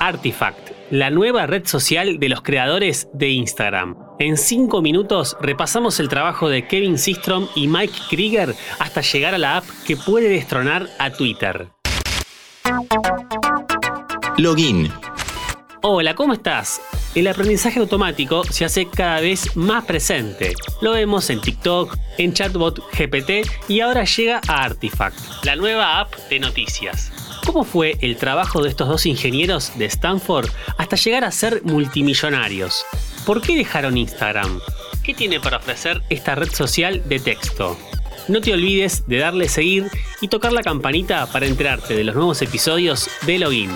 Artifact, la nueva red social de los creadores de Instagram. En 5 minutos repasamos el trabajo de Kevin Systrom y Mike Krieger hasta llegar a la app que puede destronar a Twitter. Login. Hola, ¿cómo estás? El aprendizaje automático se hace cada vez más presente. Lo vemos en TikTok, en Chatbot GPT y ahora llega a Artifact, la nueva app de noticias. ¿Cómo fue el trabajo de estos dos ingenieros de Stanford hasta llegar a ser multimillonarios? ¿Por qué dejaron Instagram? ¿Qué tiene para ofrecer esta red social de texto? No te olvides de darle seguir y tocar la campanita para enterarte de los nuevos episodios de Login.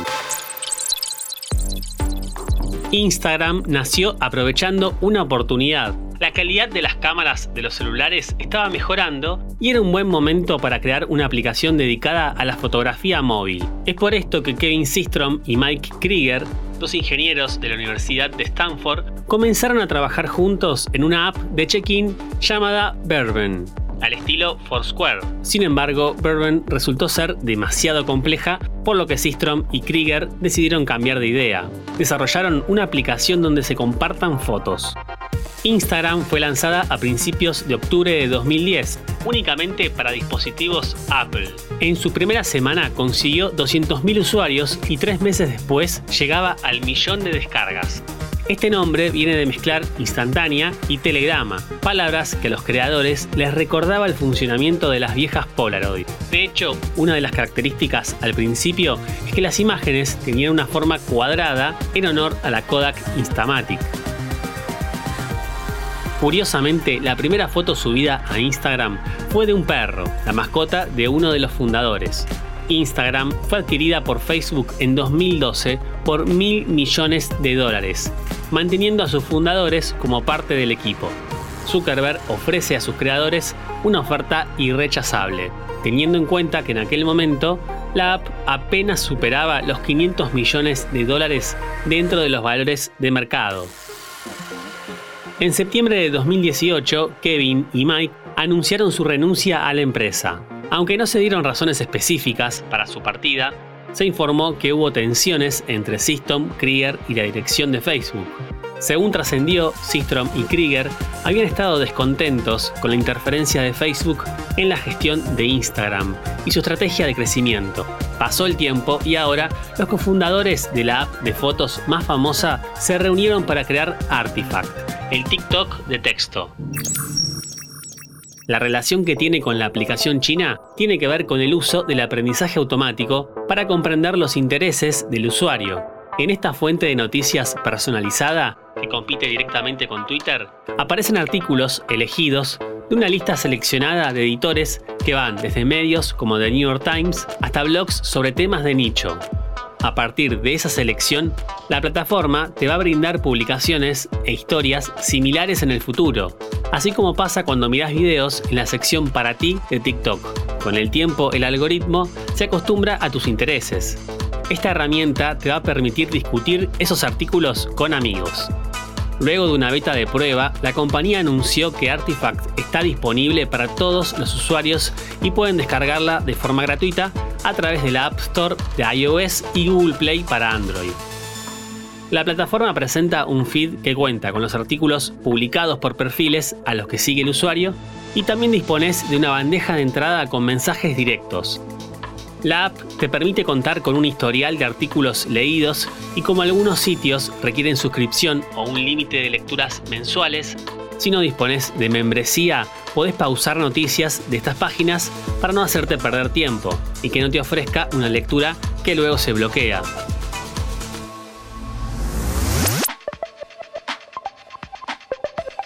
Instagram nació aprovechando una oportunidad. La calidad de las cámaras de los celulares estaba mejorando y era un buen momento para crear una aplicación dedicada a la fotografía móvil. Es por esto que Kevin Systrom y Mike Krieger, dos ingenieros de la Universidad de Stanford, comenzaron a trabajar juntos en una app de check-in llamada Bourbon al estilo Foursquare. Sin embargo, Bourbon resultó ser demasiado compleja, por lo que Systrom y Krieger decidieron cambiar de idea. Desarrollaron una aplicación donde se compartan fotos. Instagram fue lanzada a principios de octubre de 2010, únicamente para dispositivos Apple. En su primera semana consiguió 200.000 usuarios y tres meses después llegaba al millón de descargas. Este nombre viene de mezclar instantánea y telegrama, palabras que a los creadores les recordaba el funcionamiento de las viejas Polaroid. De hecho, una de las características al principio es que las imágenes tenían una forma cuadrada en honor a la Kodak Instamatic. Curiosamente, la primera foto subida a Instagram fue de un perro, la mascota de uno de los fundadores. Instagram fue adquirida por Facebook en 2012 por mil millones de dólares, manteniendo a sus fundadores como parte del equipo. Zuckerberg ofrece a sus creadores una oferta irrechazable, teniendo en cuenta que en aquel momento la app apenas superaba los 500 millones de dólares dentro de los valores de mercado. En septiembre de 2018, Kevin y Mike anunciaron su renuncia a la empresa. Aunque no se dieron razones específicas para su partida, se informó que hubo tensiones entre Systrom, Krieger y la dirección de Facebook. Según trascendió, Systrom y Krieger habían estado descontentos con la interferencia de Facebook en la gestión de Instagram y su estrategia de crecimiento. Pasó el tiempo y ahora los cofundadores de la app de fotos más famosa se reunieron para crear Artifact, el TikTok de texto. La relación que tiene con la aplicación china tiene que ver con el uso del aprendizaje automático para comprender los intereses del usuario. En esta fuente de noticias personalizada, que compite directamente con Twitter, aparecen artículos elegidos de una lista seleccionada de editores que van desde medios como The New York Times hasta blogs sobre temas de nicho. A partir de esa selección, la plataforma te va a brindar publicaciones e historias similares en el futuro, así como pasa cuando miras videos en la sección para ti de TikTok. Con el tiempo, el algoritmo se acostumbra a tus intereses. Esta herramienta te va a permitir discutir esos artículos con amigos. Luego de una beta de prueba, la compañía anunció que Artifact está disponible para todos los usuarios y pueden descargarla de forma gratuita a través de la App Store de iOS y Google Play para Android. La plataforma presenta un feed que cuenta con los artículos publicados por perfiles a los que sigue el usuario y también dispones de una bandeja de entrada con mensajes directos. La app te permite contar con un historial de artículos leídos y como algunos sitios requieren suscripción o un límite de lecturas mensuales, si no dispones de membresía, podés pausar noticias de estas páginas para no hacerte perder tiempo y que no te ofrezca una lectura que luego se bloquea.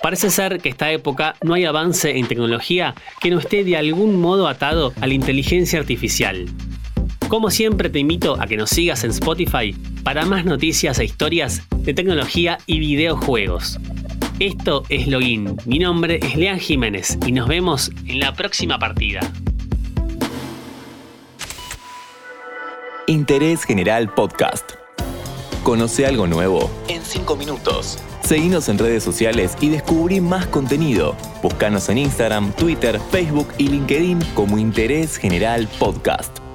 Parece ser que esta época no hay avance en tecnología que no esté de algún modo atado a la inteligencia artificial. Como siempre te invito a que nos sigas en Spotify para más noticias e historias de tecnología y videojuegos. Esto es Login. Mi nombre es Lean Jiménez y nos vemos en la próxima partida. Interés General Podcast. Conoce algo nuevo en 5 minutos. Seguinos en redes sociales y descubrí más contenido. Búscanos en Instagram, Twitter, Facebook y LinkedIn como Interés General Podcast.